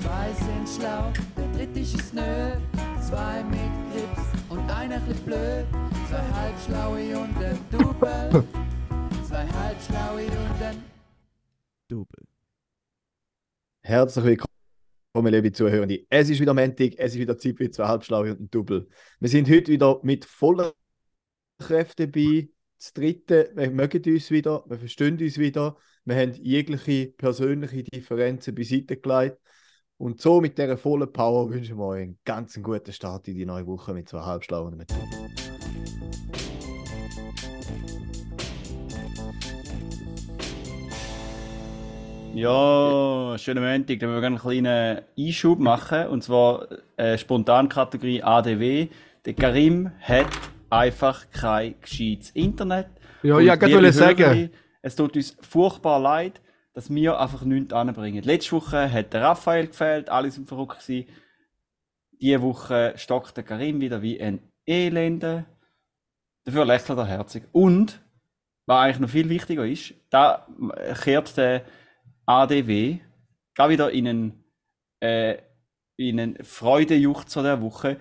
Zwei sind schlau, der dritte ist nö. Zwei mit Grips und einer bisschen blöd. Zwei halbschlaue und ein Double. Zwei halbschlaue und ein Double. Herzlich willkommen, liebe Zuhörende. Es ist wieder Montag, es ist wieder Zeit für zwei Halbschlaue und ein Double. Wir sind heute wieder mit voller Kräfte dabei. Das dritte, wir mögen uns wieder, wir verstehen uns wieder. Wir haben jegliche persönliche Differenzen beiseite gelegt. Und so mit dieser vollen Power wünschen wir euch einen ganz guten Start in die neue Woche mit zwei Halbschlauen Double. Ja, schönen Montag. Dann wir einen kleinen Einschub machen. Und zwar äh, Spontankategorie ADW. Der Karim hat einfach kein gescheites Internet. Ja, Und ja, liebe wollte sagen. Es tut uns furchtbar leid, dass wir einfach nichts anbringen. Letzte Woche hat der Raphael gefehlt, alle sind verrückt gewesen. Diese Woche stockt der Karim wieder wie ein Elende. Dafür lächelt er herzig. Und, was eigentlich noch viel wichtiger ist, da kehrt der ADW gar wieder in einen, äh, in einen Freudejuchzer der Woche.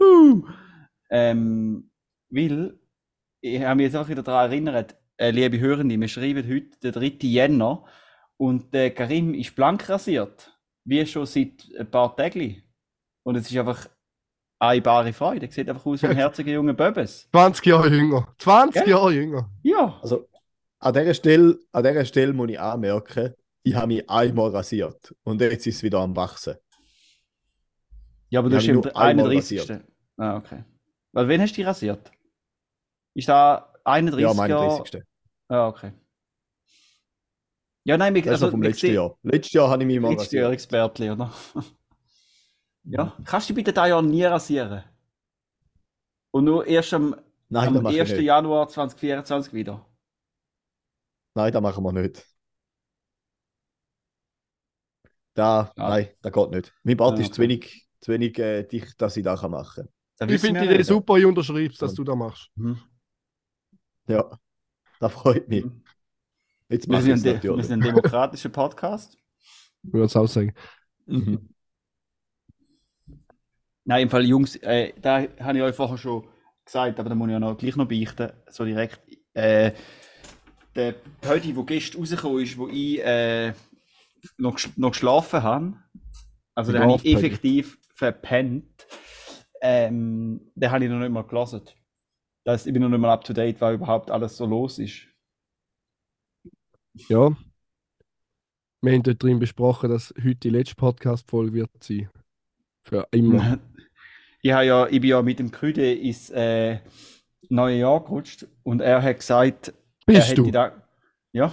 Juhu! Ähm, weil, ich habe mich jetzt auch wieder daran erinnert, äh, liebe Hörende, wir schreiben heute den 3. Jänner und der Karim ist blank rasiert. Wie schon seit ein paar Tagen. Und es ist einfach eine bare Freude. Er sieht einfach aus wie ein herziger junger Böbes. 20 Jahre jünger. 20 Gell? Jahre jünger. Ja, Also an dieser Stelle, an dieser Stelle muss ich anmerken, ich habe mich einmal rasiert und jetzt ist es wieder am Wachsen. ja aber du bist im nur einmal 31. rasiert. Ah, okay. Weil wen hast du dich rasiert? Ist da 31 Ja, am Jahre? 31. Ah, okay. Ja, nein, wir, Das ist also, noch vom letzten Jahr. Letztes Jahr habe ich mich mal Letztes Jahr. Expertli, oder? ja, kannst du bitte da Jahr nie rasieren? Und nur erst am, Nein, am das mache ich 1. nicht. Januar 2024 wieder. Nein, das machen wir nicht. Da, Ja. nein, das geht nicht. Mein Bart Ah, ist zu wenig, zu wenig äh, dicht, dass ich das kann machen kann. Das Ich finde die Idee super, ich unterschreib's, dass du das machst. Mhm. Ja, das freut mich. Mhm. Jetzt Wir sind, ein, wir sind ein demokratischer Podcast. Ich würde es auch sagen. Mhm. Nein, im Fall, Jungs, äh, da habe ich euch vorher schon gesagt, aber da muss ich ja noch, gleich noch beichten, so direkt. Äh, der heute, wo gestern rausgekommen ist, wo ich äh, noch, noch geschlafen habe, also Der den habe ich effektiv verpennt, ähm, den habe ich noch nicht mal gelesen. Das heißt, ich bin noch nicht mal up to date, was überhaupt alles so los ist. Ja. Wir haben dort drin besprochen, dass heute die letzte Podcast-Folge wird sein. Für immer. Ich, habe ja, ich bin ja mit dem Krüde ins äh, neue Jahr gerutscht und er hat gesagt, er Bist hätte du? da. Ja,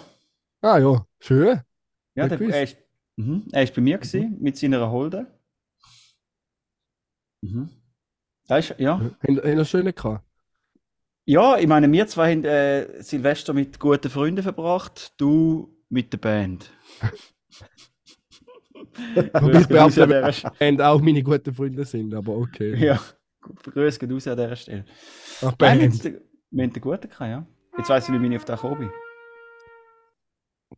Ah ja, schön. ja der, er, ist, mhm, er ist bei mir gewesen, mit seiner Holde. Mhm. Das ist, ja. Haben haben wir schön gehabt? Ja, ich meine, wir zwei haben äh, Silvester mit guten Freunden verbracht, du mit der Band. Ich behaupte, an dieser Stelle. Und auch meine guten Freunde sind, aber okay. Ja, grüß geht raus an dieser Stelle. Ach, Nein, wir Band. haben wir haben den guten gehabt, ja. Jetzt weiss ich nicht, wie ich auf den gekommen bin.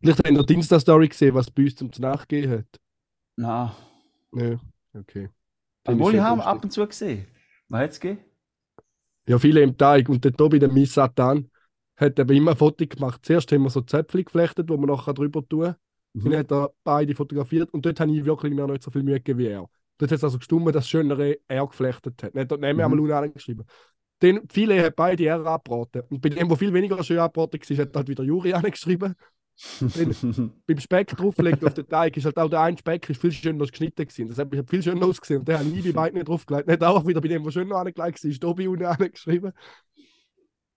Vielleicht habt ihr die Insta-Story gesehen, was bei uns zum Nachgehen hat. Na, Ja, okay. Obwohl ich habe ab und zu gesehen. Was hat es gegeben? Ja, viele im Teig. Und der Tobi, der Miss Satan, hat eben immer ein Foto gemacht. Zuerst haben wir so Zöpfchen geflechtet, wo man nachher drüber tun kann. Mhm. Dann hat er beide fotografiert und dort habe ich wirklich mir nicht so viel Mühe gegeben wie er. Dort hat es also gestummt, dass das schönere er geflechtet hat. Nicht dort neben Mhm. einmal angeschrieben. Den, viele haben beide er abgeraten. Und bei dem, wo viel weniger schön abgeraten war, hat halt wieder Juri angeschrieben. Beim Speck draufgelegt auf den Teig ist halt auch der eine Speck ist viel schöner geschnitten gewesen. Das hat hat viel schöner ausgesehen. Und der habe ich die beiden nicht draufgelegt. Nicht auch wieder bei dem, wo schöner angelegt war, ist Tobi unten angeschrieben.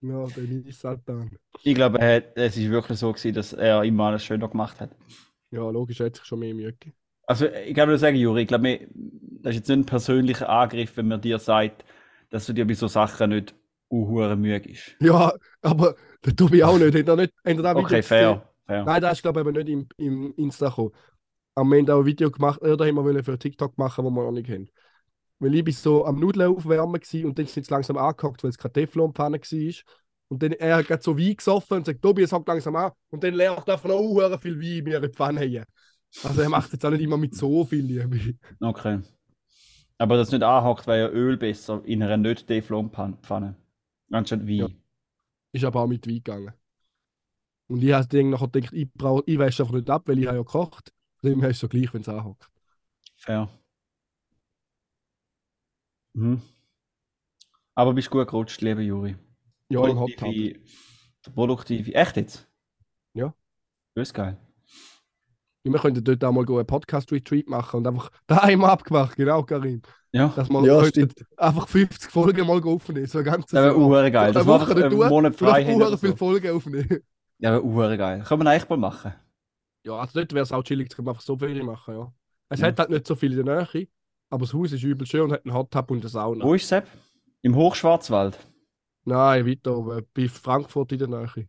Ja, der ist Satan. ich glaube, er hat- es ist wirklich so gewesen, dass er immer alles schöner gemacht hat. Ja, logisch, er hat sich schon mehr Mühe gegeben. Also, ich kann nur sagen, Juri, ich glaube, das ist jetzt nicht ein persönlicher Angriff, wenn man dir sagt, dass du dir bei so Sachen nicht unhure Mühe gibst. Ja, aber der Tobi auch nicht. Hat er nicht hat er Okay, fair. Fair. Nein, das ist glaube ich aber nicht im, im Insta gekommen. Wir haben auch ein Video gemacht, äh, da haben wir wollen für TikTok machen, wo wir noch nicht haben. Weil ich bin so am Nudeln aufwärmen und dann sind sie langsam angehockt, weil es keine Teflonpfanne war. Und dann er hat so Wein gesoffen und sagt, Tobi, es hockt langsam an. Und dann leert einfach noch unhuere viel Wein in ihre Pfanne rein. Also er macht jetzt auch nicht immer mit so viel Liebe. Okay. Aber das nicht anhackt, wäre ja Öl besser in einer nicht Teflonpfanne. Anstatt Wein. Ja. Ist aber auch mit Wein gegangen. Und ich habe dann nachher gedacht, ich, brauch, ich wäsche einfach nicht ab, weil ich habe ja gekocht. Dem ist es so gleich, wenn es anhackt. Fair. Mhm. Aber bist gut gerutscht, lieber Juri. Ja, im Hot Tub. Produktive, produktive. Echt jetzt? Ja. Das ist geil. Wir könnten dort auch mal einen Podcast-Retreat machen und einfach daheim abgemacht, genau, Karim. Ja. Dass wir Ja, einfach 50 Folgen mal aufnehmen, so ganzes Das wäre geil. Das nicht einen Monat frei und viele so. Folgen aufnehmen. Ja, uhr geil. Können wir eigentlich mal machen. Ja, also dort wäre es auch chillig, wir einfach so viele machen, ja. Es Ja. hat halt nicht so viel in der Nähe, aber das Haus ist übel schön und hat einen Hot Tub und eine Sauna. Wo ist Sepp? Im Hochschwarzwald. Nein, weiter oben, bei Frankfurt in der Nähe.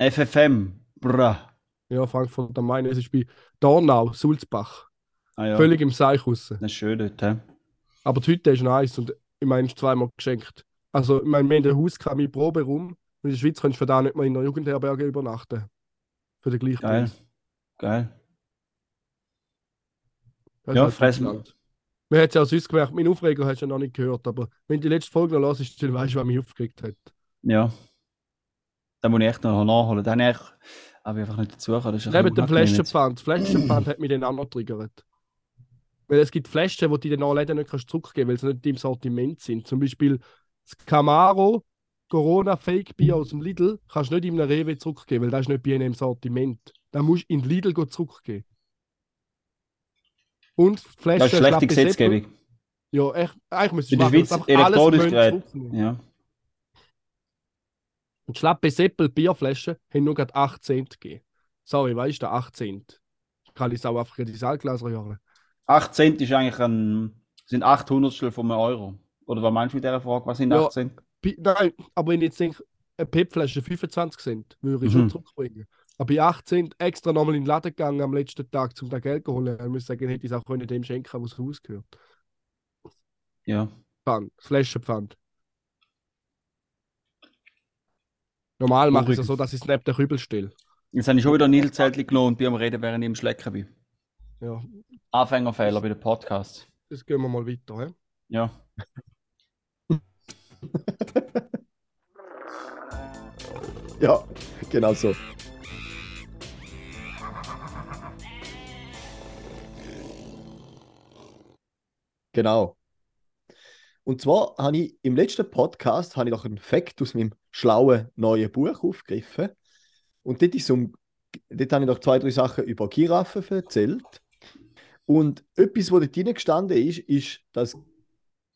FFM. Bra. Ja, Frankfurt am Main. Es ist bei Dornau, Sulzbach. Ah, ja. Völlig im Seich raus. Das ist schön dort. He? Aber die Hütte ist nice und ich meine, ist zweimal geschenkt. Also, ich meine, wir haben ein Haus gehabt, mein Proberaum. Und in der Schweiz kannst du für da nicht mal in einer Jugendherberge übernachten. Für den gleichen Geil. Preis. Geil. Das Ja, halt fressen wir. Deutschland. Man hat es ja auch sonst gemerkt, mein Aufreger hast du ja noch nicht gehört, aber wenn du die letzte Folge noch hörst, dann weißt du, was mich aufgeregt hat. Ja. Da muss ich echt noch nachholen. Den habe ich aber einfach nicht dazu gekommen. Neben dem. Flaschenpfand. Das Flaschenpfand hat mich dann auch noch triggert. Weil es gibt Flaschen, die du in den Läden nicht kannst zurückgeben weil sie nicht im Sortiment sind. Zum Beispiel das Camaro Corona Fake Bier aus dem Lidl kannst du nicht in einem Rewe zurückgeben, weil das ist nicht bei im Sortiment. Da musst du in Lidl go zurückgeben. Und die Flasche Das ist schlechte Gesetzgebung. Seppel- Ja, echt, eigentlich müsste In der Schweiz elektronisch Gerät. Ja. Und Schlappe Seppel Bierflaschen haben nur gerade 8 Cent gegeben. Sorry, weißt du, 8 Cent. Kann ich es auch einfach in die Altgläser jagen. 8 Cent ist eigentlich ein, sind 800 von einem Euro. Oder was meinst du mit dieser Frage? Was sind Ja. 8 Cent? Nein, aber wenn ich jetzt denke, eine PET-Flasche 25 Cent, würde ich Mhm. schon zurückbringen. Aber bei 8 Cent extra nochmal in den Laden gegangen am letzten Tag, um da Geld zu holen. Ich muss sagen, hätte ich es auch können dem schenken, was Haus gehört. Ja. Pfand, Flaschenpfand. Normal mache ich es so, dass ich es neben den Kübel stelle. Jetzt habe ich schon wieder ein Niedelzeltchen genommen und bin am Reden, während ich im Schlecken bin. Ja, Anfängerfehler bei den Podcasts. das gehen wir mal weiter. He? Ja. Ja, genau so. Genau. Und zwar habe ich im letzten Podcast habe ich noch einen Fakt aus meinem schlauen neuen Buch aufgegriffen. Und dort, ist um, dort habe ich noch zwei, drei Sachen über Giraffen erzählt. Und etwas, was dort gestanden ist, ist, dass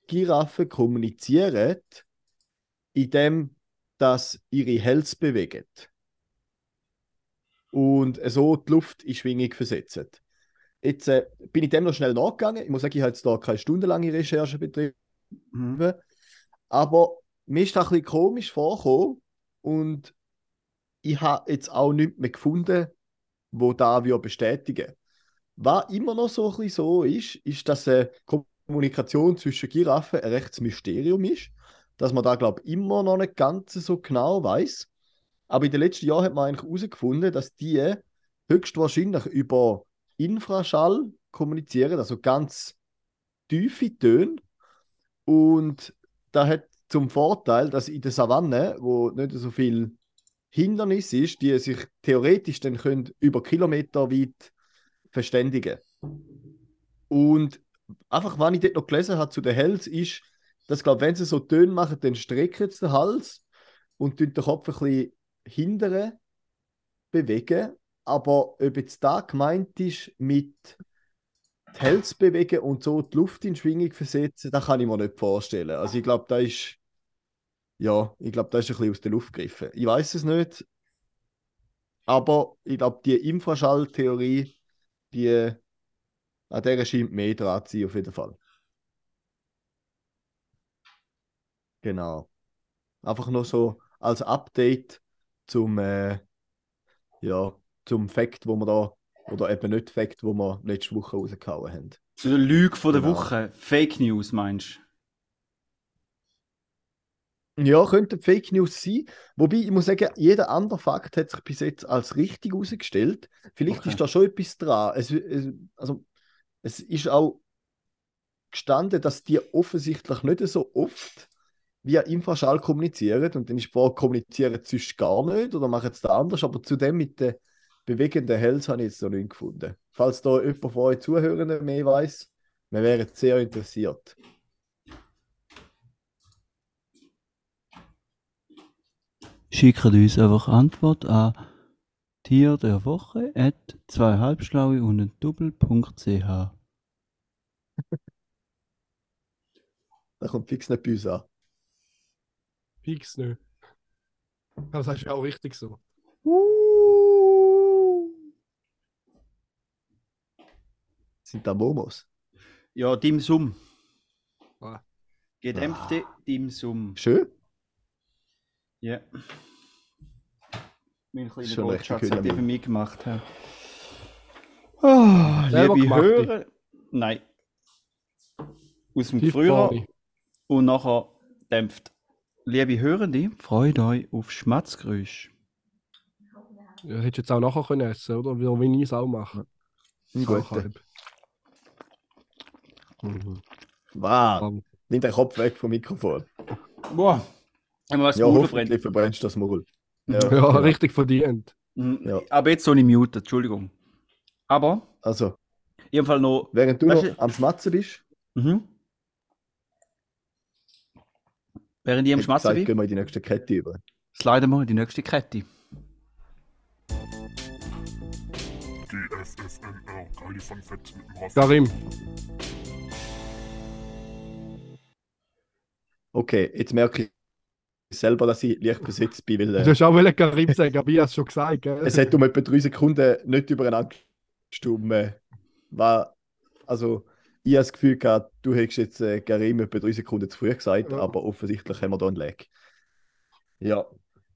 Giraffen kommunizieren, indem dass ihre Hälse bewegen. Und so die Luft in Schwingung versetzen. Jetzt äh, bin ich dem noch schnell nachgegangen. Ich muss sagen, ich habe jetzt da keine stundenlange Recherche betrieben. Mhm. Aber mir ist das ein bisschen komisch vorgekommen. Und ich habe jetzt auch nichts mehr gefunden, wo da wir bestätigen. Was immer noch so ein bisschen so ist, ist, dass äh, Kommunikation zwischen Giraffen ein rechtes Mysterium ist. Dass man da, glaube ich, immer noch nicht ganz so genau weiß. Aber in den letzten Jahren hat man eigentlich herausgefunden, dass die höchstwahrscheinlich über Infraschall kommunizieren, also ganz tiefe Töne. Und da hat zum Vorteil, dass in der Savanne, wo nicht so viel Hindernis ist, die sich theoretisch dann können über Kilometer weit verständigen. Und einfach, was ich dort noch gelesen habe zu den Hells, ist, dass, glaube wenn sie so Töne machen, dann strecken sie den Hals und den Kopf ein bisschen hindern bewegen. Aber ob jetzt da gemeint ist mit die Hälse bewegen und so die Luft in Schwingung versetzen, das kann ich mir nicht vorstellen. Also ich glaube, da ist ja, ich glaube, das ist ein bisschen aus der Luft gegriffen. Ich weiß es nicht. Aber ich glaube, die Infraschalltheorie, die an der scheint mehr dran zu sein, auf jeden Fall. Genau. Einfach nur so als Update zum, äh, ja, zum Fakt, wo wir da, oder eben nicht Fakt, wo wir letzte Woche rausgehauen haben. Zu der Lüge von der Genau. Woche. Fake News, meinst du? Ja, könnte Fake News sein. Wobei, ich muss sagen, jeder andere Fakt hat sich bis jetzt als richtig herausgestellt. Vielleicht Okay. ist da schon etwas dran. Es, es, also, es ist auch gestanden, dass die offensichtlich nicht so oft via Infraschall kommunizieren. Und dann ist Frage, kommunizieren sie sonst gar nicht oder machen sie das anders? Aber zu dem mit den bewegenden Hells habe ich jetzt noch nicht gefunden. Falls da jemand von euch Zuhörenden mehr weiß, wir wären sehr interessiert. Schickt uns einfach Antwort an Tier der Woche at zwei halbschlaue und ein Doppel.ch. Da kommt fix nicht bei uns an. Fix nicht. Das ist ja auch richtig so. Sind da Momos? Ja, Dim Sum. Ah. Gedämpfte Dim Sum. Schön. Ja. Mein kleiner Goldschatz hat die am für mich gemacht. Ja. Oh, Selber liebe? Hörer. Nein. Aus dem vorne. und nachher dämpft. Liebe Hörende, freut euch auf Schmatzgeräusch. Ja, hättest du jetzt auch nachher können essen, oder? Wie, ich es auch mache. Ein Auch guter. halb. Mhm. Wow. Nimm den Kopf weg vom Mikrofon. Boah. Wenn man was Ja, hoffentlich verbrennst du das Maul. Ja, Ja, genau. richtig verdient. Mhm. Ja. Aber jetzt so nicht mute, Entschuldigung. Aber, Also, Fall noch. während du noch am Schmatzen bist, Mhm. Während ich am Schmatzen gesagt, bin, gehen wir in die nächste Kette über. sliden wir in die nächste Kette. GFFNR, Kali von Fett mit dem Raff. Karim, Okay, jetzt merke ich selber, dass ich leicht versetzt bin, weil du äh, hast auch wollen Karim sagen, aber ich habe es schon gesagt. Gell? es hat um etwa drei Sekunden nicht übereinander gestimmt. War, also, ich habe das Gefühl gehabt, du hättest jetzt äh, Karim etwa drei Sekunden zu früh gesagt, Ja. aber offensichtlich haben wir da einen Lag. Ja,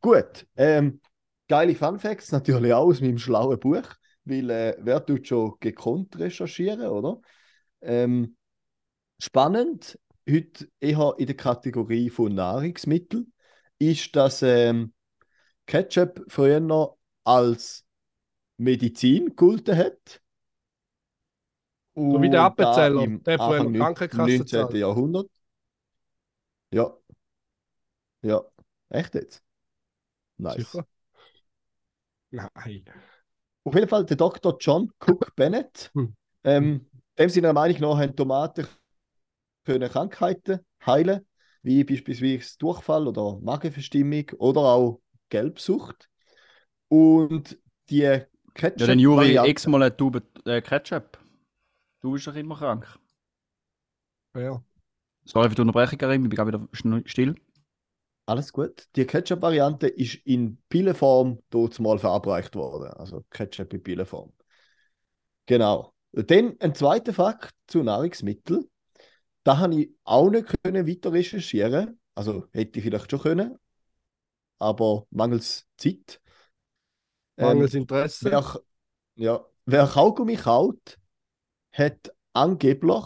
gut. Ähm, geile Fun Facts natürlich auch aus meinem schlauen Buch, weil äh, wer tut schon gekonnt recherchieren, oder? Ähm, spannend, heute eher in der Kategorie von Nahrungsmitteln, ist, dass ähm, Ketchup früher noch als Medizin gegolten hat. So wie der Und Appenzeller, im der früher neun- Krankenkasse 19. zahlt. Jahrhundert. Ja. Ja. Echt jetzt? Nice. Sicher? Nein. Auf jeden Fall der Dr. John Cook Bennett. Hm. Ähm, dem seiner Meinung nach haben Tomaten können Krankheiten heilen, wie beispielsweise Durchfall oder Magenverstimmung oder auch Gelbsucht. Und die Ja, dann Juri, Ketchup-Variante- x-mal eine Tube äh, Ketchup. Du bist doch immer krank. Ja. Sorry für die Unterbrechung, Karim, ich bin gerade wieder still. Alles gut. Die Ketchup-Variante ist in Pillenform dort mal verabreicht worden. Also Ketchup in Pillenform. Genau. Dann ein zweiter Fakt zu Nahrungsmitteln. Da habe ich auch nicht können weiter recherchieren. Also hätte ich vielleicht schon können. Aber mangels Zeit. Ähm, Mangels Interesse. wer, ja, wer Kaugummi kaut, hat angeblich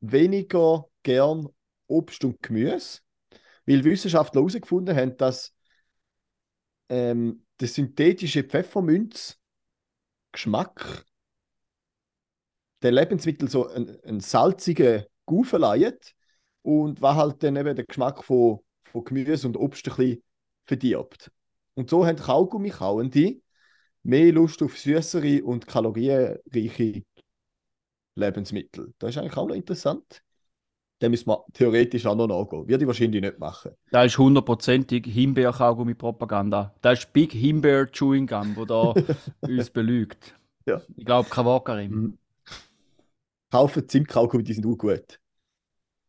weniger gern Obst und Gemüse, weil Wissenschaftler herausgefunden haben, dass ähm, der synthetische Pfefferminz-Geschmack der Lebensmittel so einen, einen salzigen Gau verleiht und was halt dann eben den Geschmack von, von Gemüse und Obst ein bisschen verdirbt. Und so haben Kaugummi-Kauende mehr Lust auf süßere und kalorienreiche Lebensmittel. Das ist eigentlich auch noch interessant. Da müssen wir theoretisch auch noch nachgehen. Würde ich wahrscheinlich nicht machen. Da ist hundertprozentig Himbeer-Kaugummi-Propaganda. Da ist Big Himbeer Chewing Gum, wo da uns belügt. Ja. Ich glaube, kein Wort. Kaufen Zimtkaugummi, die sind auch gut.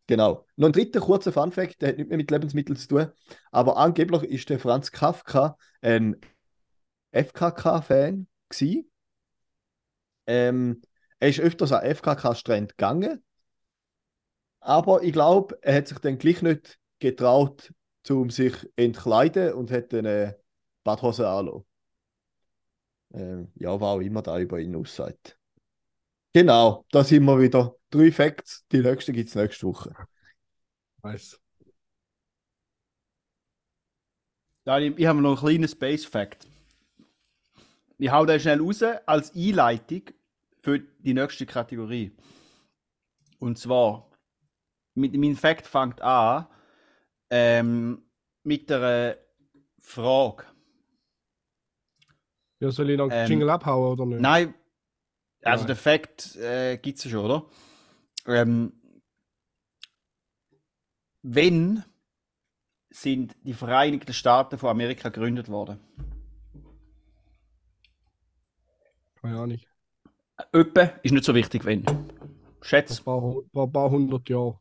Genau. Noch ein dritter kurzer Funfact, der hat nicht mehr mit Lebensmitteln zu tun. Aber angeblich ist der Franz Kafka ein FKK-Fan gsi. Ähm, er ist öfters an FKK-Strand gegangen. Aber ich glaube, er hat sich dann gleich nicht getraut, um sich entkleiden und hat dann äh, Badhose anlassen. Ähm, ja, was auch immer da über ihn aussagt. Genau, da sind wir wieder. Drei Facts, die nächste gibt es nächste Woche. Nice. Ja, ich, ich habe noch einen kleinen Space Fact. Ich hau den schnell raus als Einleitung für die nächste Kategorie. Und zwar, mit, mein Fact fängt an ähm, mit einer Frage. Ja, soll ich noch Ähm, Jingle abhauen oder nicht? Nein, also der Fact äh, gibt es ja schon, oder? Ähm, wenn sind die Vereinigten Staaten von Amerika gegründet worden? Keine Ahnung. Öppe ist nicht so wichtig, wenn. Ein Schätz. paar, hu- paar, hundert Jahre.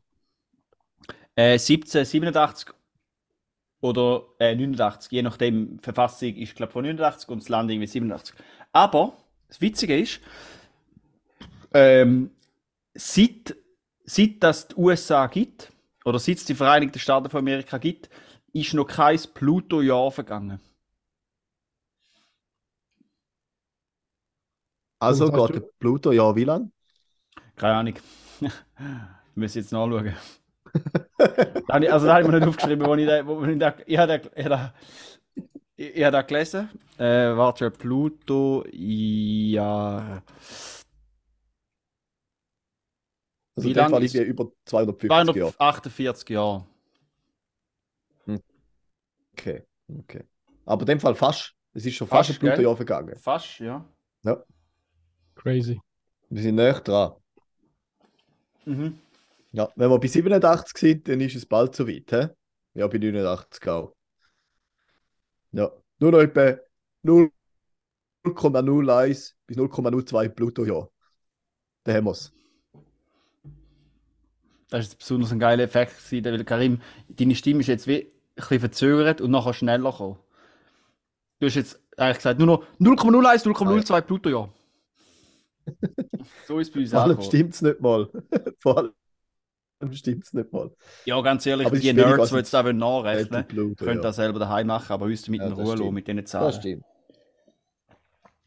Äh, 1787 oder äh, 89, je nachdem. Die Verfassung ist, glaube von 89 und das Land irgendwie 87. Aber das Witzige ist, ähm, seit, seit das die USA gibt, oder seit es die Vereinigten Staaten von Amerika gibt, ist noch kein Pluto-Jahr vergangen. Also geht der Pluto ja wie lang? Keine Ahnung. Wir müssen jetzt nachschauen. Ich- also da habe ich mir nicht aufgeschrieben, wo ich da, wo ich da, ich habe da, ich habe da, ich ich habe da gelesen. Äh, warte, Pluto, ja. Also Wie in dem lang Fall ist- über 250 Jahre. 248 Jahre. Okay, okay. Aber in dem Fall fast. Es ist schon fast, Fast, ein Pluto gell? Jahr vergangen. Fast, ja. Crazy. Wir sind näher dran. Mhm. Ja, wenn wir bei 87 sind, dann ist es bald so weit. He? Ja, bei 89 auch. Ja, nur noch etwa 0,01 bis 0,02 Pluto-Jahr. Da haben wir es. Das ist besonders ein geiler Effekt, gewesen, weil Karim, deine Stimme ist jetzt wie ein bisschen verzögert und nachher schneller gekommen. Du hast jetzt eigentlich gesagt, nur noch 0,01, 0,02 Pluto-Jahr. so ist es bei uns Vor allem stimmt es nicht mal. Vor allem stimmt es nicht mal. Ja, ganz ehrlich, Aber die Nerds, die jetzt da wollen nachrechnen Pluto, können ja. das selber daheim machen, aber uns mit Ja, in das Ruhe lassen mit diesen Das Zahlen. stimmt.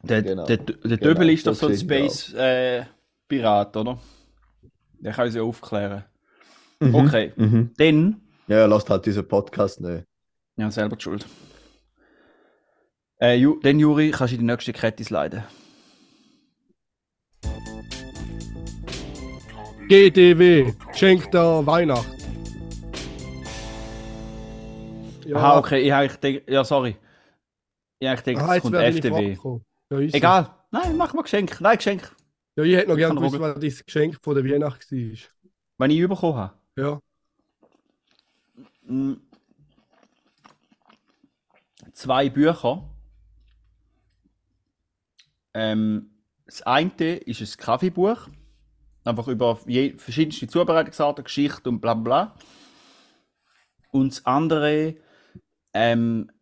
Der, Genau. der, der Genau, Döbel ist doch so ein Space-Pirat, oder? Der kann uns ja aufklären. Mhm. Okay, Mhm. dann. Ja, lasst halt diesen Podcast nicht. Ja, selber die Schuld. Äh, Ju, dann, Juri, kannst du in die nächste Kette sliden. GDW, Geschenk der Weihnacht. Ja, Aha, okay, ich habe gedacht, ja, sorry. Ich habe gedacht, Ah, es kommt FDW. Ja. Egal. Nein, mach mal Geschenk. Nein, Geschenk. Ja, ich hätte noch gerne gewusst, was dein Geschenk von der Weihnacht war. Wenn ich bekommen habe. Ja. Mm. Zwei Bücher. Ähm, das eine ist ein Kaffeebuch. Einfach über je, verschiedenste Zubereitungsarten, Geschichte und bla bla. Und das andere ähm,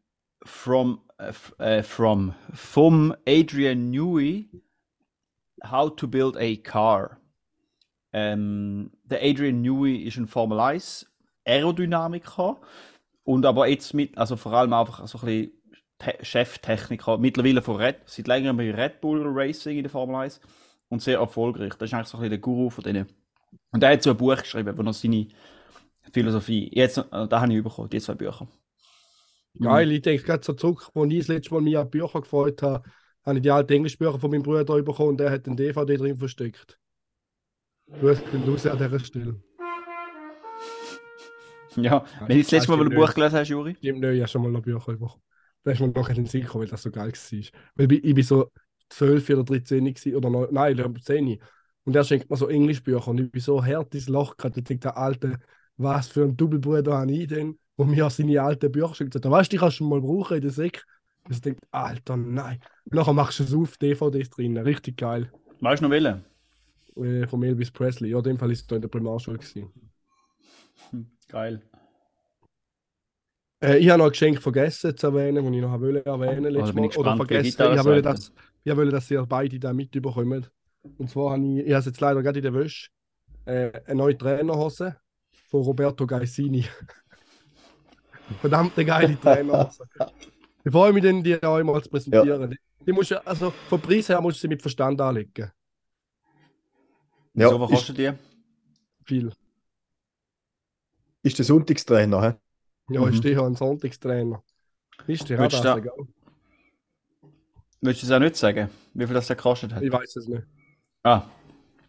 from, äh, äh, from, vom Adrian Newey How to Build a Car. Ähm, der Adrian Newey ist ein Formel 1 Aerodynamiker und aber jetzt mit, also vor allem einfach so ein bisschen Te Cheftechniker, mittlerweile von Red, seit längerem bei Red Bull Racing in der Formel 1 und sehr erfolgreich. Das ist eigentlich so ein bisschen der Guru von denen. Und er hat so ein Buch geschrieben, wo er seine Philosophie, jetzt, äh, da habe ich bekommen, die zwei Bücher. Geil, ich denke gerade so zurück, als ich das letzte Mal mich an Bücher gefreut habe, habe ich die alten Englischbücher von meinem Bruder bekommen und der hat den DVD drin versteckt. Du hast den raus an dieser Stelle. Ja, wenn du das letzte Mal ein Buch gelesen hast, Juri? Stimmt nicht, ich habe schon mal noch Bücher bekommen. Da ist mir noch in den Sinn gekommen, weil das so geil war. Weil ich, ich bin so 12 oder 13 gewesen, oder noch, nein, ich glaube 10. Und er schenkt mir so Englischbücher und ich bin so hart ins Loch gehabt. Ich denke, der Alte, was für ein Doppelbruder habe ich denn, wo mir seine alten Bücher schenkt. Da weißt du, die kannst du mal brauchen in der Säck. Und ich denke, Alter, nein. Und nachher machst du es auf, DVDs drin, richtig geil. Weißt du noch welchen? Äh, von Elvis Presley. Ja, in dem Fall ist es da in der Primarschule. Gewesen. Geil. Äh, ich habe noch ein Geschenk vergessen zu erwähnen, das ich noch wollte erwähnen Oh, letztes bin Mal. ich Oder gespannt, wie vergessen. Ich wollte, dass, ich wollte, dass ihr beide da mitbekommen. Und zwar habe ich, ich habe es jetzt leider gerade in der Wäsche, äh, eine neue Trainerhose von Roberto Gaisini. Verdammte geile Trainerhose. Ich freue mich, dann, die euch mal zu präsentieren. Die, die musst also vom Preis her musst du sie mit Verstand anlegen. Ja, so, was ist, kostet die? Viel. ist der Sonntagstrainer, hä? Ja, Mhm. ich stehe hier ein Sonntagstrainer. Ist auch Willst da- egal? Willst du es auch nicht sagen, wie viel das der gekostet hat? Ich weiß es nicht. Ah,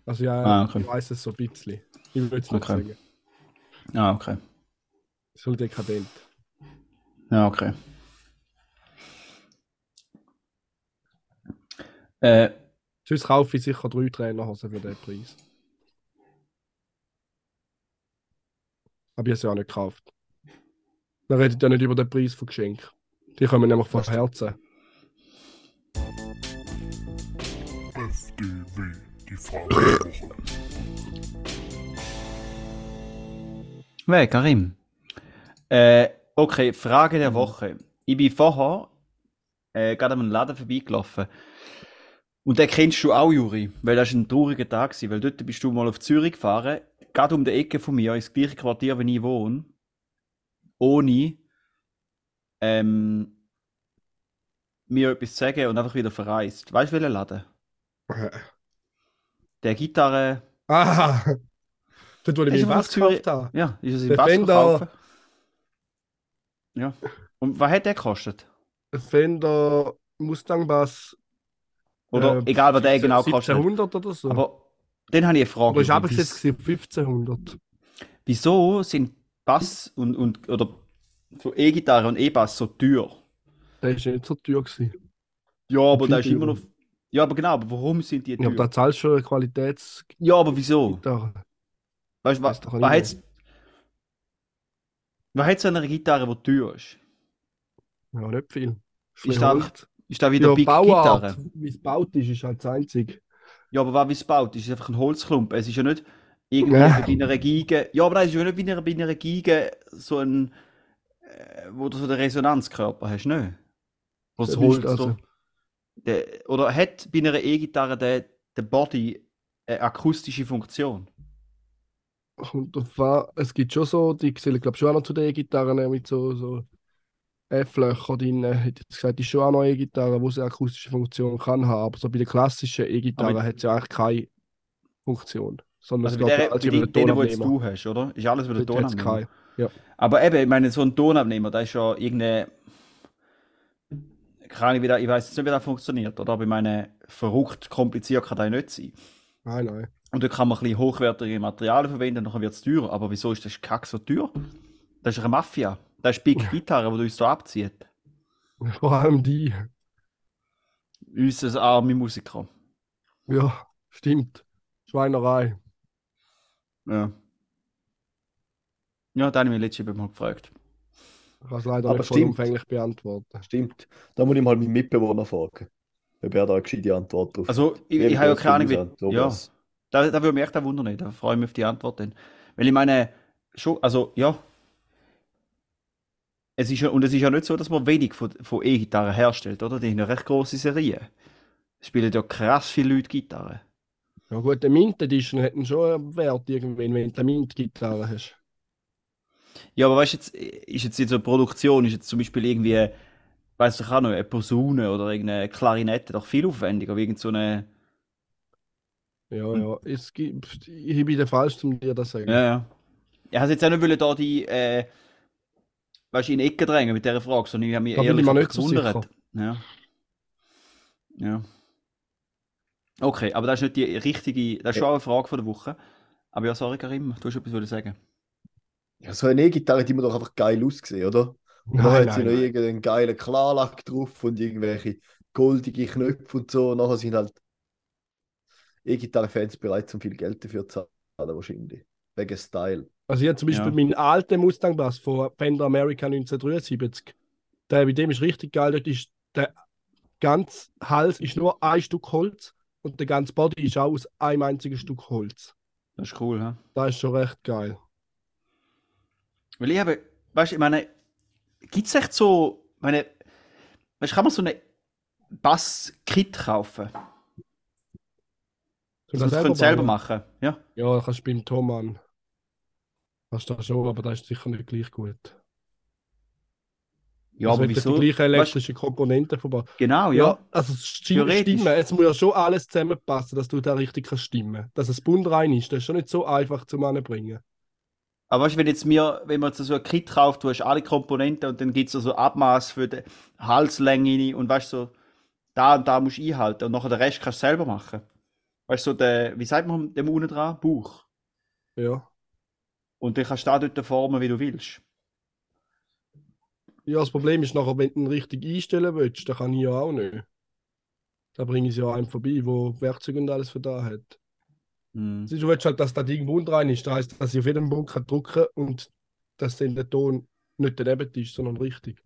Also ja, Ah, okay. ich weiß es so ein bisschen. Ich würde es nicht Okay. sagen. ah, okay. So dekadent. Ja, okay. Äh, Sonst kaufe ich sicher drei Trainerhosen für den Preis. Aber ich habe sie auch nicht gekauft. Dann redet ja nicht über den Preis von Geschenk. Die kommen nämlich von Herzen. FDW, die Frage der Woche. wer, Karim? Äh, okay, Frage der Woche. Ich bin vorher äh, gerade an einem Laden vorbeigelaufen. Und den kennst du auch, Juri, weil das war ein trauriger Tag, gewesen, weil dort bist du mal auf Zürich gefahren, gerade um die Ecke von mir, ins gleiche Quartier, wie ich wohne, ohne ähm, mir etwas zu sagen und einfach wieder verreist. Weißt du, welcher Laden? Der Gitarre. Ah! Dort, wo ich mir was gekauft habe. Ja, ist es im Der Bass verkaufen? Ja. Und was hat der gekostet? Fender Mustang Bass. Oder äh, egal, was der genau kostet. 1700 oder so. Aber dann habe ich eine Frage. oder ist Wies- gewesen auf 1500. Wieso sind Bass und, und oder so E-Gitarre und E-Bass so teuer? Der ist ja nicht so teuer gewesen. Ja, aber da ist immer noch. Ja, aber genau, aber warum sind die Ja, teuer? aber da zahlst du schon eine Qualitätsgitarre. Ja, aber wieso? Weißt du, was, was hat's. Was hat so eine Gitarre, die teuer ist? Ja, nicht viel. Ist ein da- Holz. Ist da wieder Ja, Big Bauart, Gitarre? wie es gebaut ist, ist halt das Einzige. Ja, aber was wie es baut, ist es einfach ein Holzklumpen. Es ist ja nicht irgendwie Ja. bei einer Geige. Ja, aber nein, es ist ja nicht wie einer, bei einer Geige so ein. Äh, wo du so den Resonanzkörper hast, nicht? Wo das Holz ist also- so. Der, oder hat bei einer E-Gitarre der, der Body eine akustische Funktion? Kommt drauf an. Es gibt schon so, die zählen glaube ich schon auch noch zu den E-Gitarren mit so, so F-Löchern drin. Ich gesagt, die ist schon auch noch E-Gitarre, wo sie eine akustische Funktion kann haben. Aber so bei den klassischen E-Gitarren Aber- hat sie eigentlich keine Funktion. Sondern Also es bei, der, bei alles über den, den denen, Tonabnehmer. du hast, oder? Ist alles über den Tonabnehmer. keine. Aber eben, ich meine, so ein Tonabnehmer, da ist ja irgendeine. Keine Ahnung, wie der, ich weiß jetzt nicht, wie das funktioniert, oder? Aber ich meine, verrückt kompliziert kann das nicht sein. Nein, nein. Und da kann man ein bisschen hochwertige Materialien verwenden, dann wird es teurer. Aber wieso ist das Kack so teuer? Das ist eine Mafia. Ist Big Gitarre, die uns da abzieht. Vor allem die. Unser arme Musiker. Ja, stimmt. Schweinerei. Ja. Ja, da habe ich mich letztes Mal gefragt. Ich kann es leider Aber nicht stimmt. vollumfänglich beantworten. Stimmt. Da muss ich mal meinen Mitbewohner fragen. Ob er da eine gescheite Antwort drauf Also, ich, ich habe ja keine Ahnung, wie. Ja, da, da würde mich echt auch wundern, nicht. da freue ich mich auf die Antwort dann. Weil ich meine, schon, also, ja. Es ist ja, und es ist ja nicht so, dass man wenig von, von E-Gitarren herstellt, oder? Die haben ja recht grosse Serien. Es spielen ja krass viele Leute Gitarre. Ja gut, der Mint Edition hätten schon einen Wert irgendwann, wenn du eine Mint-Gitarre hast. Ja, aber weißt du, jetzt, ist jetzt in so einer Produktion, ist jetzt zum Beispiel irgendwie, weiß ich auch noch, eine Posaune oder irgendeine Klarinette doch viel aufwendiger, wie irgend so eine. Ja, ja. Es gibt, ich bin der Falsch, um dir das zu sagen. Ja, ja. Ich habe jetzt auch nicht wollen, da die, äh, weißt du, in die Ecke drängen mit dieser Frage, sondern ich habe mich Da bin ehrlich ich mir einfach nicht so gewundert. Ja. Ja. Okay, aber das ist nicht die richtige, das ist schon auch eine Frage von der Woche. Aber ja, sorry Karim, du hast etwas wollen sagen. Ja, so eine E-Gitarre, die muss doch einfach geil aussehen, oder? Und dann Nein, hat sie nein, noch nein. irgendeinen geilen Klarlack drauf und irgendwelche goldige Knöpfe und so. Nachher sind halt E-Gitarre-Fans bereit, um viel Geld dafür zu zahlen, wahrscheinlich. Wegen Style. Also ich habe zum Beispiel Ja. meinen alten Mustang Bass von Fender America 1973. Der bei dem ist richtig geil. Dort ist der ganze Hals ist nur ein Stück Holz und der ganze Body ist auch aus einem einzigen Stück Holz. Das ist cool, hä? Das ist schon recht geil. Weil ich habe, weißt du, ich meine, gibt es echt so, meine, weißt du, kann man so eine Bass-Kit kaufen? Kannst Dass du es selber bauen? machen Ja. Ja, kannst du beim Thomann. Hast du schon, aber das ist sicher nicht gleich gut. Ja, also aber wieso? die gleichen Weißt, elektrische Komponenten verbauen. genau, Ja, ja. also stimmen. Es muss ja schon alles zusammenpassen, dass du da richtig kannst stimmen. Dass es buntrein ist, das ist schon nicht so einfach zum Anbringen. Aber weißt du, wenn jetzt mir, wenn man so ein Kit kauft, du hast alle Komponenten und dann gibt es so Abmaß für die Halslänge und weißt du, so, da und da musst du einhalten und nachher den Rest kannst du selber machen. Weißt du, so der, wie sagt man dem unten dran? Bauch. Ja. Und dann kannst du da dort formen, wie du willst. Ja, das Problem ist nachher, wenn du ihn richtig einstellen willst, dann kann ich ja auch nicht. Da bringe ich es ja einem vorbei, wo Werkzeug und alles für da hat. Hm. Du willst halt, dass das Ding bunt rein ist. Das heißt, dass ich auf jeden Punkt kann drücken und dass dann der Ton nicht daneben ist, sondern richtig.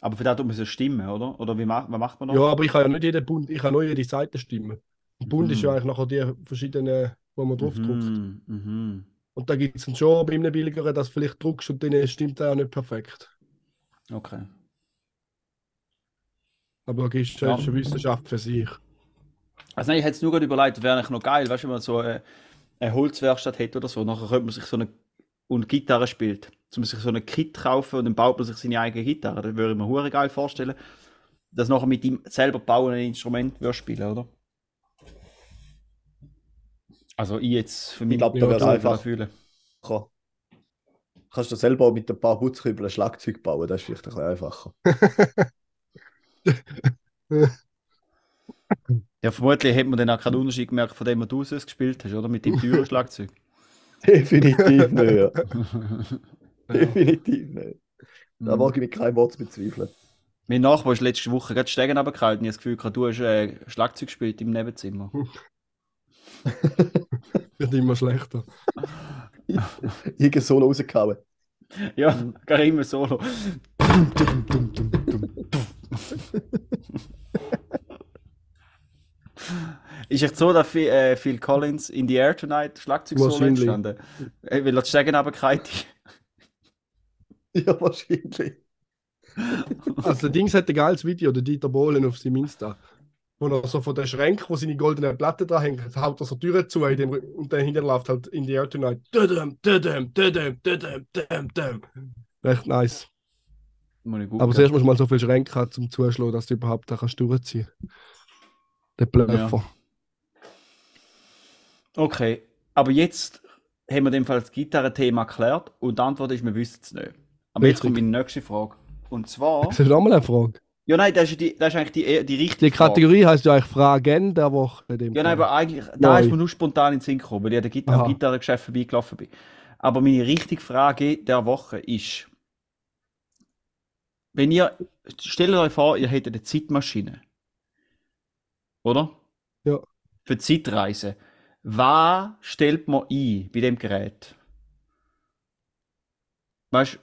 Aber für das man so stimmen, oder? Oder wie macht, was macht man noch? Ja, aber ich kann ja nicht jeden Bund, ich kann nur jede Seite stimmen. Und Bund ist ja Mhm. eigentlich nachher die verschiedenen, wo man drauf drückt. Mhm, mhm. Und da gibt es dann schon bei einem billigeren, dass du vielleicht druckst und dann stimmt er auch nicht perfekt. Okay. Aber da ist Ja. ja. eine Wissenschaft für sich. Also nein, ich hätte es nur gerade überlegt, wäre eigentlich noch geil, weißt du, wenn man so eine, eine Holzwerkstatt hätte oder so, nachher könnte man sich so eine und Gitarre spielt, zum sich so eine Kit kaufen und dann baut man sich seine eigene Gitarre. Das würde ich mir hure geil vorstellen, dass nachher mit ihm selber bauen ein Instrument würde spielen, oder? Also ich jetzt für mich glaub, da wär's einfach. fühlen. Kann. Kannst du selber mit ein paar Putzkübeln ein Schlagzeug bauen, das ist vielleicht ein bisschen einfacher. Ja, vermutlich hätte man dann auch keinen Unterschied gemerkt von dem, was du sonst gespielt hast, oder? Mit dem teuren Schlagzeug. Definitiv nicht. Ja. Definitiv nicht. Da Mhm. mag ich mit keinem Wort bezweifeln. Mein Nachbar ist letzte Woche gerade Stegen runtergefallen und ich habe das Gefühl, du hast äh, Schlagzeug gespielt im Nebenzimmer. Wird immer schlechter. Irgend Solo rausgehauen. Ja, gar immer solo. Ist echt so, dass Phil, äh, Phil Collins in the Air Tonight Schlagzeug-Solo entstanden? Äh, Weil er die Stegen runtergefallen ist. Ja, wahrscheinlich. Also, der Dings hat ein geiles Video, der Dieter Bohlen auf seinem Insta. Wo er so von der Schränke, wo seine goldenen Platten dran hängen, haut er so Türen zu in dem, und dann hinterher läuft halt in die Air Tonight. Dödem, dödem, dödem, dödem, dödem, dödem. Echt nice. Muss Aber zuerst musst du mal so viele Schränke haben, zum Zuschlagen, dass du überhaupt da kannst durchziehen. Der Blöffer. Okay, aber jetzt haben wir in dem Fall das Gitarrenthema geklärt und die Antwort ist, wir wissen es nicht. Aber jetzt Richtig. kommt meine nächste Frage. Und zwar. Das ist nochmal eine Frage. Ja, nein, das ist, die, das ist eigentlich die, die richtige Die Kategorie heißt ja eigentlich Fragen der Woche. Ja, nein, aber eigentlich, da ist mir nur spontan in den Sinn gekommen, weil ich an Gitar am. Gitarrengeschäft vorbeigelaufen bin. Aber meine richtige Frage der Woche ist, wenn ihr, stellt euch vor, ihr hättet eine Zeitmaschine. Oder? Ja. Für Zeitreise. Was stellt man ein bei dem Gerät? Weißt du?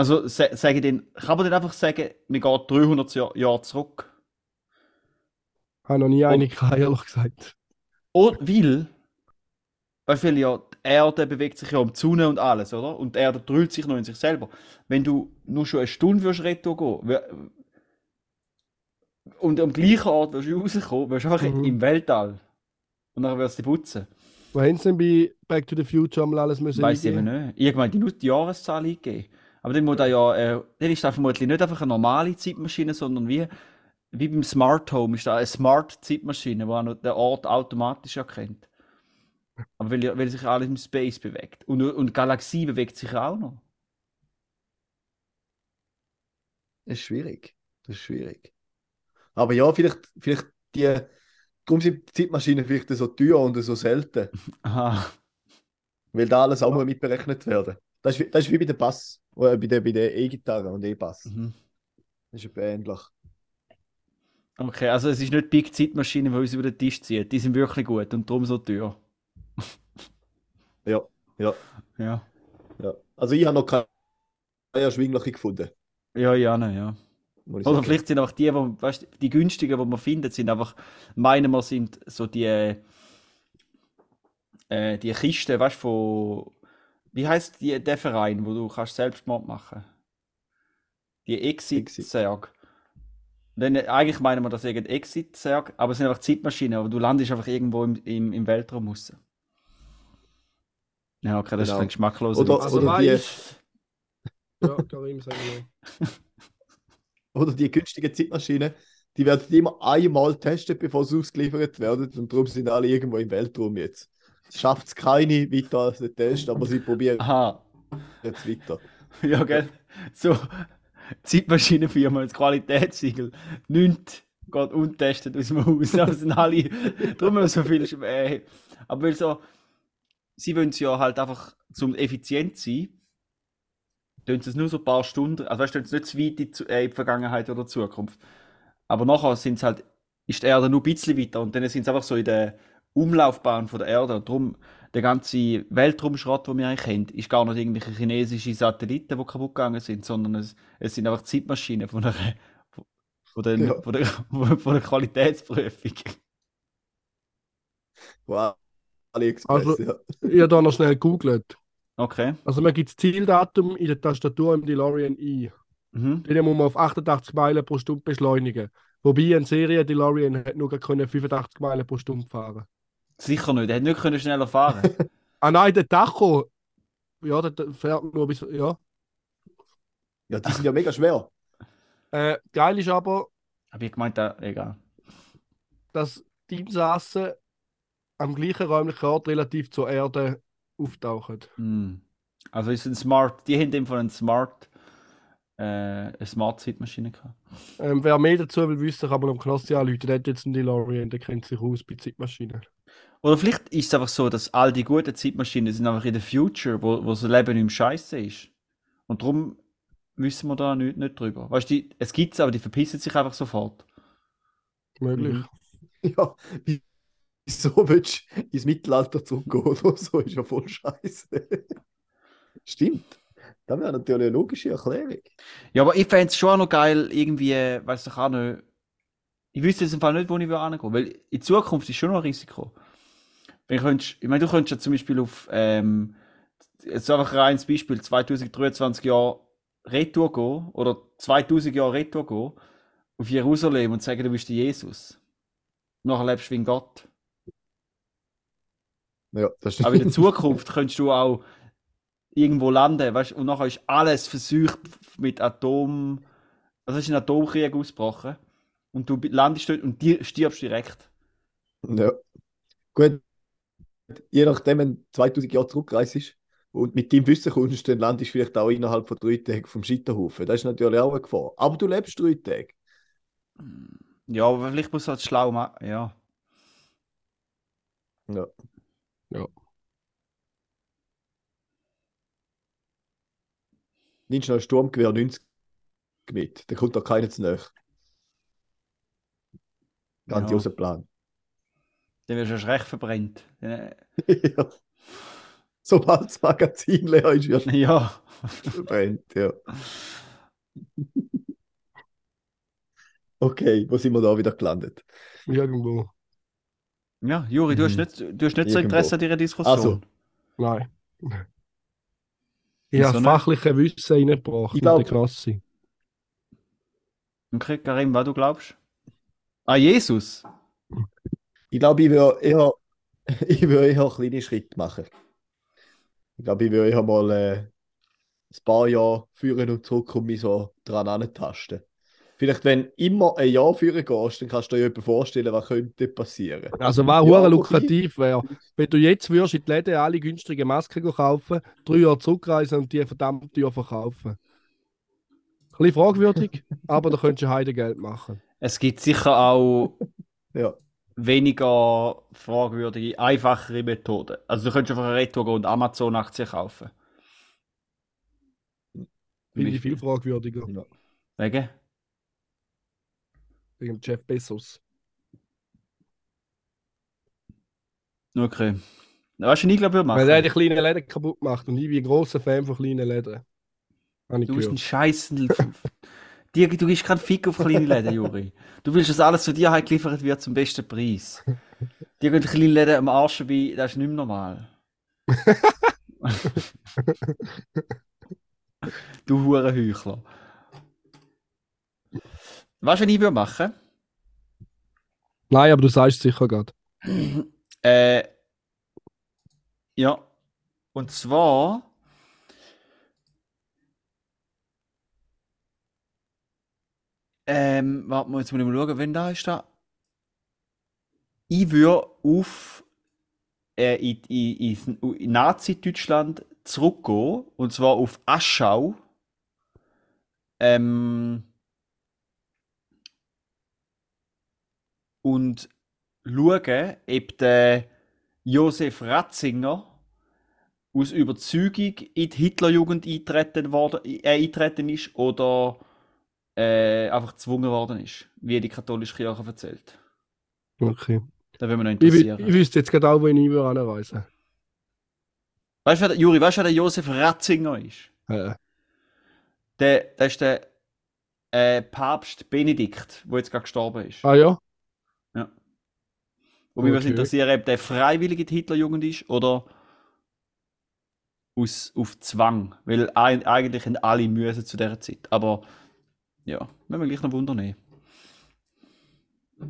Also, sa- sage den, kann man denn einfach sagen, man geht 300 Jahr- Jahre zurück? Habe noch nie eine gehabt, ehrlich gesagt. Und weil, weil ja, die Erde bewegt sich ja um die Sonne und alles, oder? Und die Erde drüllt sich noch in sich selber. Wenn du nur schon eine Stunde würdest Retto gehen und am gleichen Ort würdest du rauskommen, würdest du einfach Mhm. im Weltall. Und dann würdest du dich putzen. Wo haben sie denn bei Back to the Future mal alles müssen Weiß ich eben nicht. Irgendwann die Jahreszahl eingeben. Aber dann muss ja, äh, dann ist das vermutlich nicht einfach eine normale Zeitmaschine, sondern wie, wie beim Smart Home ist da eine Smart Zeitmaschine, die auch noch den Ort automatisch erkennt. Aber weil, weil sich alles im Space bewegt. Und, und die Galaxie bewegt sich auch noch. Das ist schwierig. Das ist schwierig. Aber ja, vielleicht, vielleicht die. Darum sind die Zeitmaschinen vielleicht so teuer und so selten. Aha. Weil da alles auch mal mitberechnet werden. Das ist, wie- das ist wie bei der Bass. Oder bei der bei der E-Gitarre und E-Bass. Mhm. Das ist ähnlich. Okay, also es ist nicht die Big Zeitmaschine, die uns über den Tisch zieht. Die sind wirklich gut und darum so teuer. Ja, ja, Ja. ja. Also ich habe noch keine erschwingliche gefunden. Ja, ja, ne, ja. Oder sagen. vielleicht sind auch die, wo, weißt, die günstigen, die man findet, sind einfach, meinen wir, sind so die, äh, die Kisten, weißt du, von, wie heißt die, der Verein, wo du kannst Selbstmord machen? Die Exit-Särg. Äh, eigentlich meinen wir das irgendein Exit-Särg, aber es sind einfach Zeitmaschinen, aber du landest einfach irgendwo im, im, im Weltraum raus. Ja, okay, das ist Genau. ein geschmacklos. Oder- Also oder die- Ja, Karim, sag ich. Oder die günstigen Zeitmaschinen, die werden immer einmal getestet, bevor sie ausgeliefert werden. Und darum sind alle irgendwo im Weltraum jetzt. Schafft es keine weiter als den Test, aber sie probieren Aha. jetzt weiter. Ja, gell? So, Zeitmaschinenfirma, das Qualitätssiegel. Nichts geht untestet aus dem Haus. Aber sind alle, darum haben wir so viel. Äh, aber weil so, sie wollen es ja halt einfach zum effizient sein, tun sie es nur so ein paar Stunden, also weißt du, nicht zu weit in die, äh, in die Vergangenheit oder Zukunft. Aber nachher sind es halt, ist die Erde nur ein bisschen weiter und dann sind sie einfach so in der Umlaufbahn von der Erde und darum der ganze Weltraumschrott, den wir eigentlich kennen, ist gar nicht irgendwelche chinesische Satelliten, die kaputt gegangen sind, sondern es, es sind einfach Zeitmaschinen von der, von der, Ja. von der, von der Qualitätsprüfung. Wow. AliExpress, Also- ja. Ich habe da noch schnell gegoogelt. Okay. Also man gibt das Zieldatum in der Tastatur im DeLorean ein. Mhm. Den muss man auf 88 Meilen pro Stunde beschleunigen. Wobei ein Serie DeLorean hat nur können 85 Meilen pro Stunde fahren. Sicher nicht, er hätte nicht können schneller fahren Ah nein, der Tacho. Ja, der, der fährt nur bis. Ja. ja, die sind ja mega schwer. Äh, geil ist aber, Habe ich gemeint, äh, egal. dass die Insassen am gleichen räumlichen Ort relativ zur Erde auftauchen. Hm. Also ist ein Smart, die haben dem von einem Smart, äh, eine Smart Zeitmaschine gehabt. Ähm, wer mehr dazu will wissen, kann man am Knossi anrufen. Der hat jetzt einen DeLorean, der kennt sich aus bei Zeitmaschinen. Oder vielleicht ist es einfach so, dass all die guten Zeitmaschinen sind einfach in der Future, wo, wo das Leben nicht mehr scheiße ist. Und darum wissen wir da nicht, nicht drüber. Weißt du, es gibt es, aber die verpissen sich einfach sofort. Möglich. Mhm. Ja, wie- wieso willst du ins Mittelalter zurückgehen oder so? Ist ja voll scheiße. Stimmt. Das wäre natürlich eine logische Erklärung. Ja, aber ich fände es schon auch noch geil, irgendwie, weißt du, ich auch nicht. Ich wüsste jetzt im Fall nicht, wo ich angehen will, weil in Zukunft ist schon noch ein Risiko. Wenn könntest, ich meine, du könntest ja zum Beispiel auf, ähm, jetzt einfach ein reines Beispiel, 2023 Jahre Retour gehen, oder 2000 Jahre Retour gehen, auf Jerusalem und sagen, du bist der Jesus. Nachher lebst du wie ein Gott. Ja, das stimmt. Aber in der Zukunft könntest du auch irgendwo landen, weißt und nachher ist alles versucht mit Atom. Also es ist ein Atomkrieg ausgebrochen. Und du landest dort und stirbst direkt. Ja. Gut. Je nachdem, wenn du 2000 Jahre zurückgereist ist und mit deinem Wissen kommst, dann landest du vielleicht auch innerhalb von drei Tagen vom Scheiterhaufen. Das ist natürlich auch eine Gefahr. Aber du lebst drei Tage. Ja, aber vielleicht muss du halt schlau machen. Ja. Ja. Ja. Nimmst du noch ein Sturmgewehr 90 mit, dann kommt da keiner zu nahe. Grandioser Plan. Dann wirst du erst recht verbrennt. Ja. Sobald das Magazin leer ist, wirst äh, Ja. du verbrennt. Ja. Okay, wo sind wir da wieder gelandet? Irgendwo. Ja, Juri, du hast Mhm. nicht, du hast nicht so. Interesse an dieser Diskussion. Also. Nein. Ich habe fachliche Wissen reingebracht. Ich mit glaub- der Klasse. Okay, Karim, was du glaubst? Ah, Jesus. Ich glaube, ich würde eher, ich würde eher kleine Schritte machen. Ich glaube, ich würde eher mal äh, ein paar Jahre führen und zurück und mich so dran antasten. Vielleicht, wenn du immer ein Jahr führen gehst, dann kannst du dir etwas vorstellen, was könnte passieren. Also, was Ja, lukrativ wäre, wenn du jetzt würdest in die Läden alle günstige Masken kaufen, drei Jahre zurückreisen und die verdammt teuer verkaufen. Ein bisschen fragwürdig, aber da könntest du Heide Geld machen. Es gibt sicher auch Ja, weniger fragwürdige, einfachere Methoden. Also du könntest einfach gehen und Amazon-Aktien kaufen. Finde ich viel fragwürdiger. Wegen? Wegen Jeff Bezos. Okay. Weißt du, was ich glaube, ich Weil er machen? die kleinen Läden kaputt macht und ich bin ein grosser Fan von kleinen Läden. Du bist ein. Scheißen. Dir, du gibst keinen Fick auf kleine Läden, Juri. Du willst, dass alles zu dir geliefert wird zum besten Preis. Dir gehen kleine Läden am Arsch vorbei, das ist nicht mehr normal. du Hurenheuchler. Weißt du, was ich würde machen? Nein, aber du sagst es sicher gerade. Äh, ja. Und zwar. Ähm, warte mal, jetzt muss ich mal schauen, wenn da ist da. Ich würde auf äh, in, in, in Nazi-Deutschland zurückgehen, und zwar auf Aschau. Ähm, und schauen, ob der Josef Ratzinger aus Überzeugung in die Hitlerjugend eintreten, worden, äh, eintreten ist oder äh, einfach gezwungen worden ist, wie die katholische Kirche erzählt. Okay. Da würde mich noch Ich, interessieren. ich wüsste jetzt auch, wohin ich würde anreisen Weißt du, wer Juri, weißt du, wer der Josef Ratzinger ist? äh, Der, der ist der äh, Papst Benedikt, der jetzt gerade gestorben ist. Ah ja? Wo mich was okay. interessieren, ob der freiwillig in die Hitlerjugend ist oder aus, auf Zwang. Weil eigentlich haben alle müssen zu dieser Zeit. Aber ja, wenn wir gleich noch Wunder nehmen.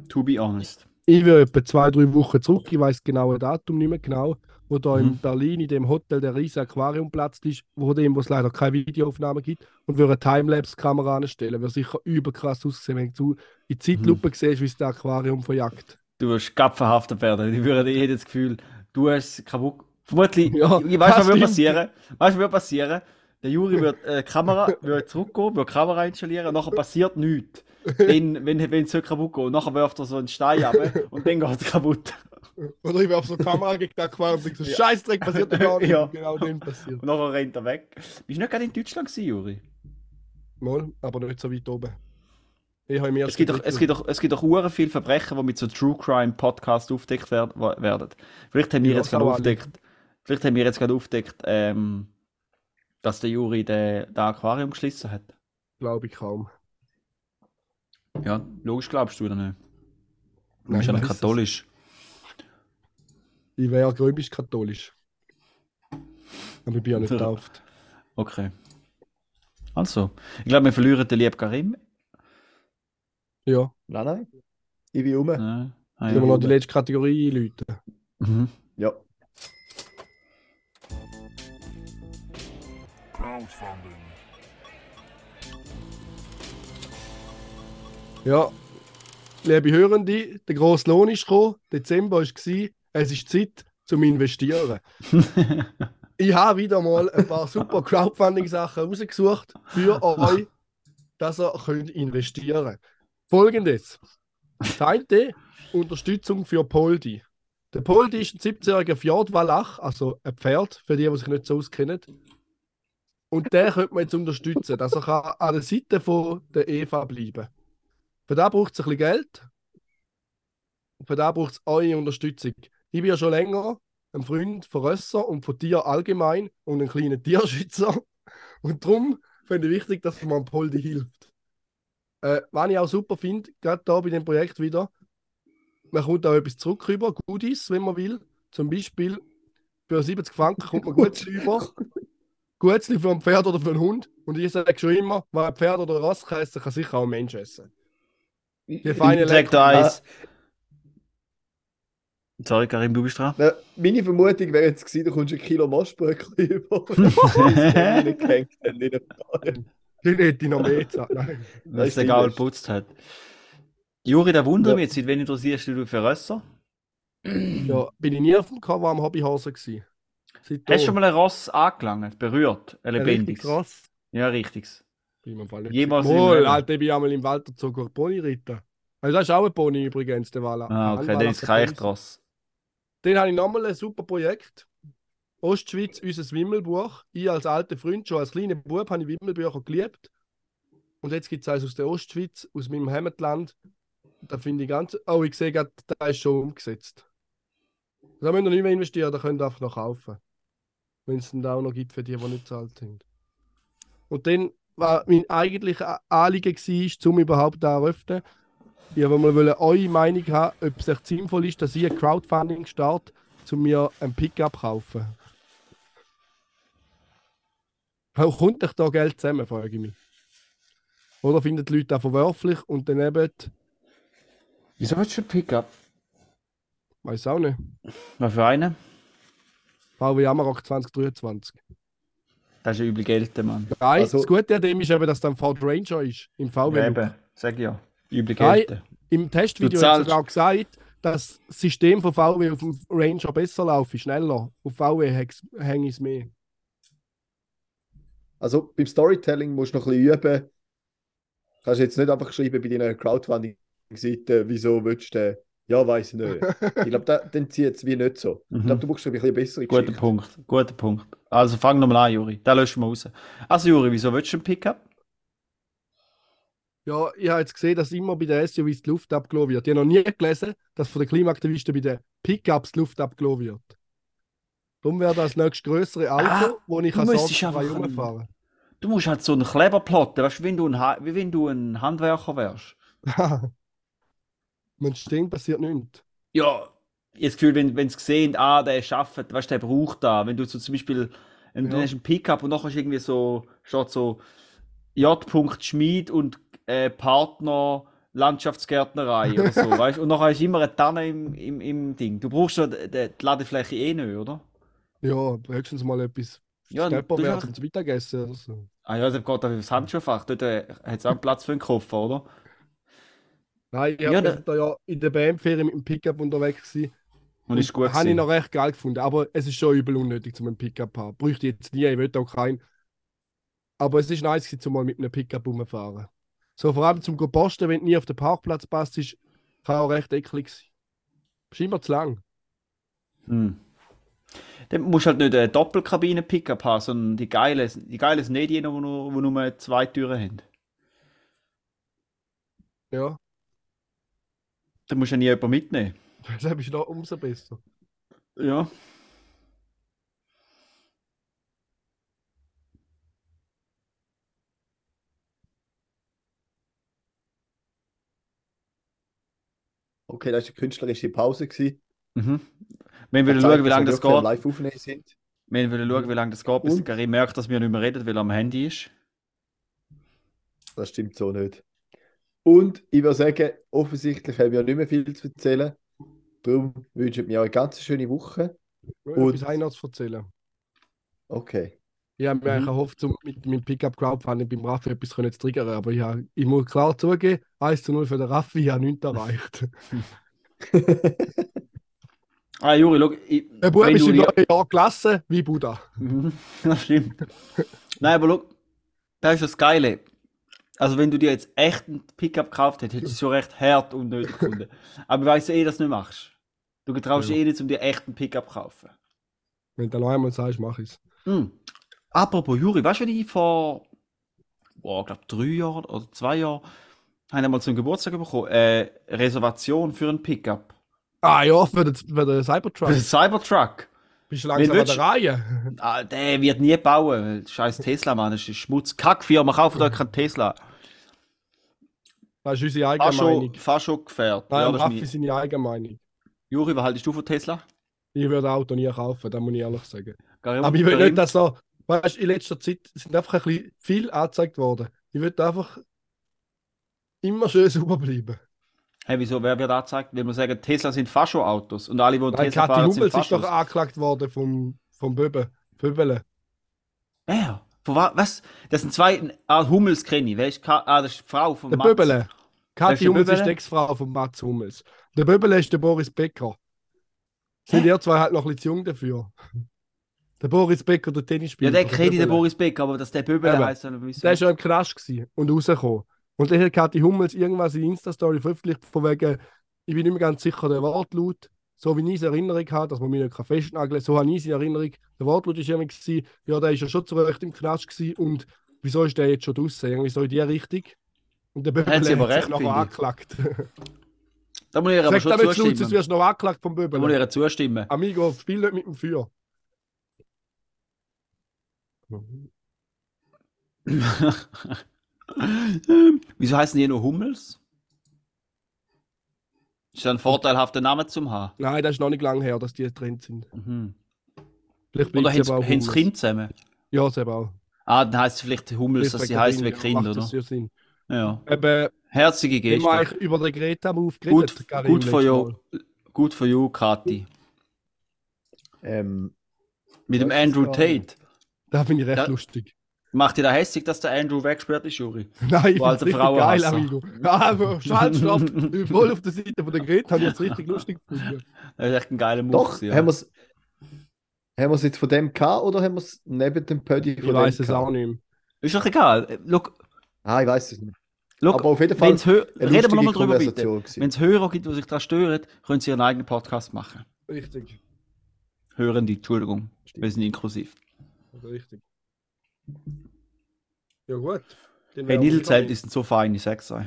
To be honest. Ich will etwa zwei, drei Wochen zurück, ich weiß genau ein Datum nicht mehr genau, wo da Mhm. in Berlin in dem Hotel der riesen Aquariumplatz ist, wo dem, wo es leider keine Videoaufnahme gibt, und würde eine Timelapse-Kamera anstellen. Würde sicher überkrass aussehen, wenn du in die Zeitlupe siehst, wie es das Aquarium verjagt. Du wirst gerade verhaftet werden. Ich würde hätte das Gefühl, du hast kaputt. Vermutlich, Ja, ich weiß, was das wird stimmt. passieren. Weißt du, was wird passieren? Der Juri wird äh, Kamera, wird zurückgehen, wird Kamera installieren, nachher passiert nichts. Dann, wenn, es so kaputt geht, nachher wirft er so einen Stein ab und dann geht es kaputt. Oder ich werfe so eine Kamera gegen das Aquarium und denke so, Ja. Scheißdreck, passiert gar nicht. Ja. Genau dem passiert. Und nachher rennt er weg. Bist du nicht gerade in Deutschland gewesen, Juri? Mal, aber nicht so weit oben. Es gibt, doch, es, gibt doch, es gibt doch hure viele Verbrechen, die mit so True Crime Podcast aufdeckt wer- werden. Vielleicht haben wir jetzt gerade aufdeckt, vielleicht haben wir jetzt gerade aufdeckt, ähm, dass der Juri den, den Aquarium geschlossen hat. glaube ich kaum. Ja, logisch glaubst du oder nicht? Du Nein, bist ja ich nicht weiss es. katholisch. Ich wäre römisch-katholisch. Aber ich bin ja nicht getauft. Okay. Also, ich glaube, wir verlieren den lieben Karim. Ja. Nein, nein. Ich bin rum. Ja. Ah, Sollen ja. wir noch die letzte Kategorie einläuten? Mhm. Ja. Crowdfunding. Ja, liebe Hörende, der grosse Lohn ist gekommen, Dezember war es, es ist Zeit zum Investieren. Ich habe wieder mal ein paar super Crowdfunding-Sachen rausgesucht für euch, dass ihr könnt investieren könnt. Folgendes. Eine, Unterstützung für Poldi. Der Poldi ist ein 17-jähriger Fjordwallach, also ein Pferd, für die, die sich nicht so auskennen. Und den könnte man jetzt unterstützen, dass er kann an der Seite von der Eva bleiben. Für das braucht es ein bisschen Geld. Und für das braucht es eure Unterstützung. Ich bin ja schon länger ein Freund von Rösser und von Tier allgemein und ein kleiner Tierschützer. Und darum finde ich wichtig, dass man Poldi hilft. Äh, was ich auch super finde, gerade da bei dem Projekt wieder, man kommt auch etwas zurück rüber, Goodies, wenn man will. Zum Beispiel für 70 Franken kommt man Gutzli über. Gutzli für ein Pferd oder für einen Hund. Und ich sage schon immer, wer ein Pferd oder ein Ross kann essen, kann sicher auch ein Mensch essen. Die feine Sag da eins. Sorry, Karim, du bist dran. Na, meine Vermutung wäre jetzt gewesen, du kommst ein Kilo Moschbröckli über. Das nicht gehängt haben in der Pfanne. Den hätte ich noch mehr gezahlt. Weil es der Gaul geputzt hat. Juri, da wundert Ja. mich jetzt, seit wann interessierst du dich für Rösser? Ja, bin ich nie auf dem Cover am Hobbyhase gewesen. Seit Hast du schon mal ein Ross angelangt, berührt, ein lebendiges? krass. Ja, richtiges. Bin im Fall nicht Jemals Leben? Alter, ich bin einmal im Wald dazu Pony reiten. Also das ist auch ein Pony übrigens, der Walla. Ah, okay, dann ist kein echt Ross. Dann habe ich nochmal ein super Projekt. Ostschweiz, unser Wimmelbuch. Ich als alter Freund, schon als kleiner Bub, habe ich Wimmelbücher geliebt. Und jetzt gibt es eins aus der Ostschweiz, aus meinem Heimatland. Da finde ich ganz. Oh, ich sehe gerade, da ist schon umgesetzt. Da müsst ihr nicht mehr investieren, da könnt ihr einfach noch kaufen. Wenn es dann auch noch gibt für die, die nicht zahlt sind. Und dann war mein eigentlicher Anliegen war, um überhaupt da eröffnen. Ich wollte eure Meinung haben, ob es echt sinnvoll ist, dass ich ein Crowdfunding starte, um mir ein Pickup zu kaufen. How kommt euch da Geld zusammen, frage ich mich. Oder finden die Leute das verwerflich und dann eben, Wieso willst du ein Pickup? weiß auch nicht, Was für einen? VW Amarok 2023. Das ist ja übel Geld, Mann. Nein, Also- das Gute an dem ist eben, dass dann Ford Ranger ist, im VW. Ja, eben, sag ja. Übel Geld. Im Testvideo Du hat auch gesagt, dass das System von VW auf dem Ranger besser laufe, schneller. Auf VW hänge ich es mehr. Also beim Storytelling musst du noch ein bisschen üben. Kannst du jetzt nicht einfach schreiben bei deiner Crowdfunding-Seite, wieso willst du den? Ja, weiß ich nicht. ich glaube, da, dann zieht es wie nicht so. Ich glaube, du brauchst ein bisschen bessere Guter Geschichte. Punkt, guter Punkt. Also fang nochmal an, Juri. Da löschen wir raus. Also Juri, wieso willst du einen Pickup? Ja, ich habe jetzt gesehen, dass immer bei den SUVs die Luft abgelassen wird. Ich habe noch nie gelesen, dass von den Klimaaktivisten bei den Pickups die Luft abgelassen wird. Darum wäre das nächstes größere Auto, Ah, wo ich du kann sorgenfrei rumfahren Du musst halt so einen Kleber plotten, weißt du, wie wenn du ein, wie wenn du ein Handwerker wärst. Wenn es stehen, passiert nichts. Ja, ich das Gefühl, wenn, wenn sie sehen, ah, der schafft, weißt du, der braucht da. Wenn du so zum Beispiel, wenn du Ja. hast einen Pickup und nachher ist irgendwie so, steht so J. Schmied und äh, Partner Landschaftsgärtnerei oder so, weißt du? Und nachher ist immer eine Tanne im, im, im Ding. Du brauchst ja die, die Ladefläche eh nicht, oder? Ja, höchstens mal etwas Ja, ja, Stepperwert einfach- zum Mittagessen oder so. Ah ja, das geht auf das Handschuhfach. Dort äh, hat es auch Platz für einen Koffer, oder? Nein, ich Ja, ja, da- da ja in der BM-Ferien mit dem Pickup unterwegs gewesen. Und ist gut Habe ich noch recht geil gefunden. Aber es ist schon übel unnötig, zum einen Pickup zu haben. Bräuchte ich jetzt nie, ich will auch keinen. Aber es ist nice, zum mal mit einem Pickup rumfahren. So vor allem zum Posten, wenn du nie auf den Parkplatz passt, ist, kann auch recht eklig sein. Ist immer zu lang. Hm. Dann musst du halt nicht eine Doppelkabine-Pickup haben, sondern die geile, die geile sind nicht die, die nur, die nur zwei Türen haben. Ja, Dann musst du ja nie jemanden mitnehmen. deshalb ist noch umso besser. Ja. Okay, das war eine künstlerische Pause. Gewesen. Mhm. Wir wollen schauen, wie lange das geht. Live aufnehmen sind. Wir wollen schauen, wie lange das geht, bis Karim merkt, dass wir nicht mehr reden, weil er am Handy ist. Das stimmt so nicht. Und ich würde sagen, offensichtlich haben wir nicht mehr viel zu erzählen. Darum wünsche ich mir eine ganz schöne Woche. Und Und- etwas Einards erzählen. Okay. Ich habe mir Mhm. eigentlich erhofft, um mit meinem Pickup Crowdfunding beim Raffi etwas können zu triggern, aber ich, habe, ich muss klar zugeben, 1 zu 0 für den Raffi, ich habe nichts erreicht. Ah, Juri, schau, ich, Der Bub ist du im neuen Jahr gelassen wie Buddha. Mhm, das stimmt. Nein, aber schau, das ist das Geile. Also, wenn du dir jetzt echt einen Pickup gekauft hättest, hättest du es schon recht hart und nötig gefunden. Aber ich weiss ja eh, dass du nicht machst. Du traust Ja. eh nicht, um dir echt einen Pickup zu kaufen. Wenn du noch einmal sagst, mach ich es. Hm. Apropos Juri, weißt du, wenn ich vor, boah, glaube drei Jahren oder zwei Jahren, habe ich mal zum Geburtstag bekommen, äh, Reservation für einen Pickup. Ah ja, für den, für den Für Cybertruck. den Cybertruck. Bist du langsam an der Reihe? Ah, der wird nie bauen. weil Scheiß Tesla, Mann, das ist Schmutz. Kackfirma, kauft euch keinen Tesla. Das ist unsere Eigenmeinung. fast schon gefährdet. Nein, Ja, das Raffi ist seine Eigenmeinung. mein... Juri, was haltest du von Tesla? Ich würde ein Auto nie kaufen, das muss ich ehrlich sagen. Karim- Aber ich will nicht, dass so, weißt du, in letzter Zeit sind einfach ein bisschen viel angezeigt worden. Ich will einfach immer schön sauber bleiben. Hey, wieso? Wer wird angezeigt? Will man sagen, Tesla sind Fascho-Autos und alle, die Nein, Tesla Kathi fahren, sind Hummels ist doch Faschos. angeklagt worden vom, vom Böbe. Böbele. Wer? Von wa was? Das sind zwei. Ah, Hummels kenne ich. Wer ist Ka ah, das ist die Frau von Der Mats. Böbele. Ist Kathi Hummels ist Böbele? die Ex-Frau von Mats Hummels. Der Böbele ist der Boris Becker. Sind ihr zwei halt noch ein bisschen zu jung dafür? Der Boris Becker, der Ja, Tennisspieler. der der kenne ich, der Böbele. Boris Beck, aber dass der Böbele Eben. heißt, dann wissen Der ist ja im Knast und rausgekommen. Und dann hat Kathi Hummels irgendwas in Insta-Story veröffentlicht, von wegen, ich bin nicht mehr ganz sicher, der Wortlaut, so wie ich es in Erinnerung habe, dass man mich nicht festnageln kann, so habe ich es in Erinnerung. Der Wortlaut ist irgendwie, gewesen, ja, der ist ja schon zu Recht im Knast gewesen und wieso ist der jetzt schon draußen? Irgendwie so in die Richtung. Und der Böbele Hat sich recht, noch angeklagt. Da muss ich aber schon damit zustimmen. jetzt wirst du noch angeklagt vom Da muss ich ihr zustimmen. Amigo, spiel nicht mit dem Feuer. Wieso heißen die nur Hummels? Ist ja ein vorteilhafter Name zum haben. Nein, das ist noch nicht lange her, dass die getrennt sind. Mhm. Vielleicht Oder haben sie auch sie Hummels. Kind zusammen? Ja, selber auch. Ah, dann heißt es vielleicht Hummels, dass sie heißen wie Kind, oder? das ja Sinn. Ja. Eben, Herzige Geste. eigentlich über den Greta Move geredet? Gut, Karim, gut for you, gut for you, Kathi. Ähm, Mit dem Das Andrew Tate. Das finde ich recht Ja. lustig. Macht dir da hässlich, dass der Andrew weggesperrt ist, Juri? Nein, ich also richtig geil, Amigo. Aber ich bin voll auf der Seite von der Greta, habe ich jetzt richtig lustig gefunden. Das ist echt ein geiler Move. Doch, ja. haben wir es haben wir's jetzt von dem gehabt oder haben wir es neben dem Pödi von Ich weiß es auch nicht. Ist doch egal. Look, Ah, ich weiß es nicht. look Aber auf jeden Fall wenn's hö- eine reden wir nochmal drüber, bitte. Wenn es Hörer gibt, die sich daran stören, können sie ihren eigenen Podcast machen. Richtig. Hörende, Entschuldigung. Stimmt. Wir sind inklusiv. Richtig. Ja, gut. Dann Hey, Niedelzelt ist so fein, ich sag's euch.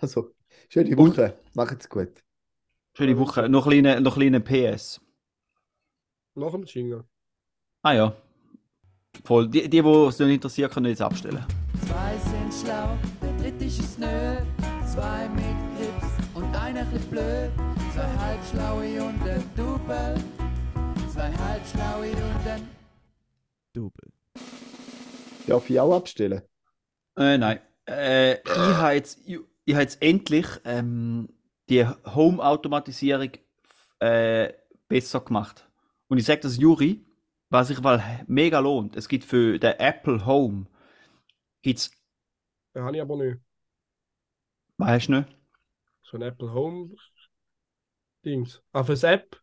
Also, schöne Woche. Macht's gut. Schöne Woche. Noch ein kleiner noch kleine PS. Nach dem Jingle. Ah ja. Voll. Die, die, die es nicht interessiert, können jetzt abstellen. Zwei sind schlau, der dritte ist es nö. Zwei mit Grips und einer chli blöd. Zwei halbschlaue und ein Double. Zwei halbschlaue und ein Double. Darf ich auch abstellen? Äh, nein. Äh, ich habe jetzt, ich, ich habe jetzt endlich ähm, die Home-Automatisierung äh, besser gemacht. Und ich sage das Juri, was sich mal mega lohnt. Es gibt für den Apple Home, gibt's, Den habe ich aber nicht. weißt du nicht? So ein Apple Home Dings. Ah, für das App?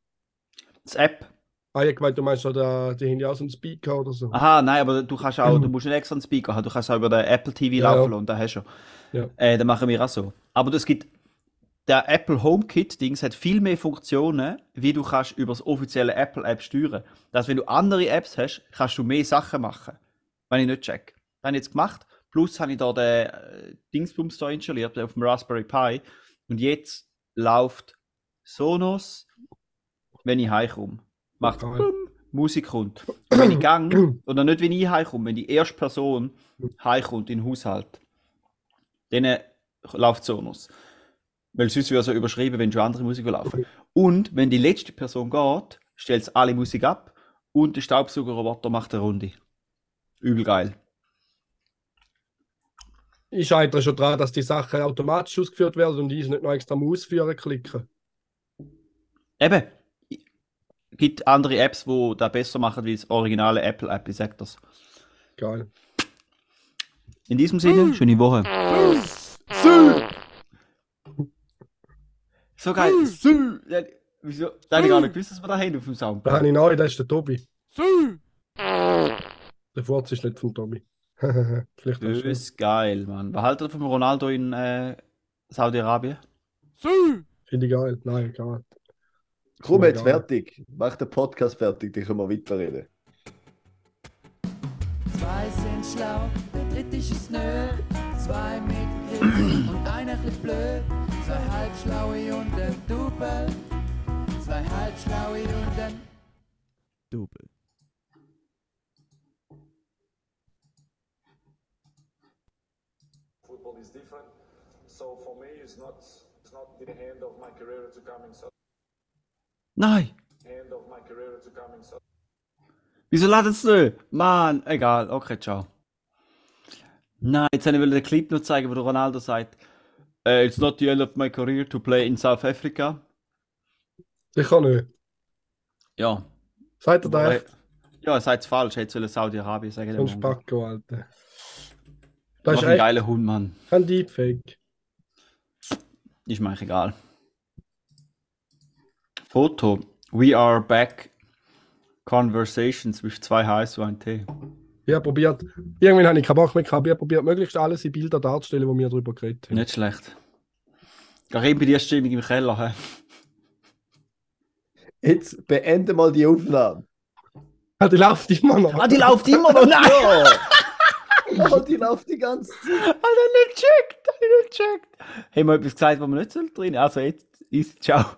Das App. Ah, ich gemeint, du meinst da, die haben ja auch so einen Speaker oder so. Aha, nein, aber du kannst auch, du musst nicht extra einen Speaker haben, du kannst auch über den Apple TV Ja, laufen ja. lassen, da hast du. Ja. Äh, dann machen wir auch so. Aber es gibt, der Apple HomeKit-Dings hat viel mehr Funktionen, wie du kannst über das offizielle Apple-App steuern. Dass wenn du andere Apps hast, kannst du mehr Sachen machen. Wenn ich nicht check. Das habe ich jetzt gemacht. Plus habe ich da den äh, Dingsbums da installiert auf dem Raspberry Pi. Und jetzt läuft Sonos, wenn ich heimkomme. Macht Geil. Bum, Musik kommt. Und wenn ich gang, oder nicht wenn ich heimkomme, wenn die erste Person heimkommt in den Haushalt, dann äh, läuft Sonos. Weil sonst würde es ja überschrieben, wenn schon andere Musik laufen. Und wenn die letzte Person geht, stellt es alle Musik ab und der Staubsaugerroboter macht eine Runde. Übel geil. Ich scheitere schon daran, dass die Sachen automatisch ausgeführt werden und ich nicht noch extra mal ausführen klicken. Eben, gibt andere Apps, die das besser machen wie das originale Apple-App, ich sag das. Geil. In diesem Sinne, schöne Woche. So geil. Wieso? Da hätte ich gar nicht gewusst, dass wir da haben auf dem Sound. Da habe ich neu, das ist der Tobi. Der Furz ist nicht von Tobi. Vielleicht Das ist geil, Mann. Was haltet ihr von Ronaldo in äh, Saudi-Arabien? Finde ich geil. Nein, egal. Komm jetzt fertig. Mach den Podcast fertig, dann können wir weiterreden. Zwei sind schlau, der dritte ist es nö. Zwei mit Grips und einer chli blöd. Zwei halbschlaue und ein Double. Zwei halbschlaue und ein Double. Football is different. So for me, it's not it's not the end of my career to come in South. Nein! End of my career to come in South. Wieso ladet es nicht? Mann, egal. Okay, ciao. Nein, jetzt wollte ich den Clip noch zeigen, wo der Ronaldo sagt, äh, It's not the end of my career to play in South Africa. Sicher nicht. Ja. Seid ihr da echt? Ja, er sagt es falsch. Er hätte Saudi-Arabien sagen. So ein. Spacko, Alter. Das ist ein geiler Hund, Mann. kein Deepfake. Ist mir eigentlich egal. Foto. We are back. Conversations zwischen zwei Hs und ein T. Ich habe probiert, irgendwann habe ich keinen Bock mehr gehabt, ich habe probiert, möglichst alles in Bilder darzustellen, wo wir darüber geredet haben. Nicht schlecht. Karim, bei dir ist die Stimmung im Keller. He? Jetzt beende mal die Aufnahme. Ah, die läuft immer noch. Ah, die läuft immer noch. Nein! Ja! oh, die läuft die ganze Zeit. Alter, nicht checkt! Nicht checkt! Haben wir etwas gesagt, was wir nicht drin? Also jetzt ist ciao.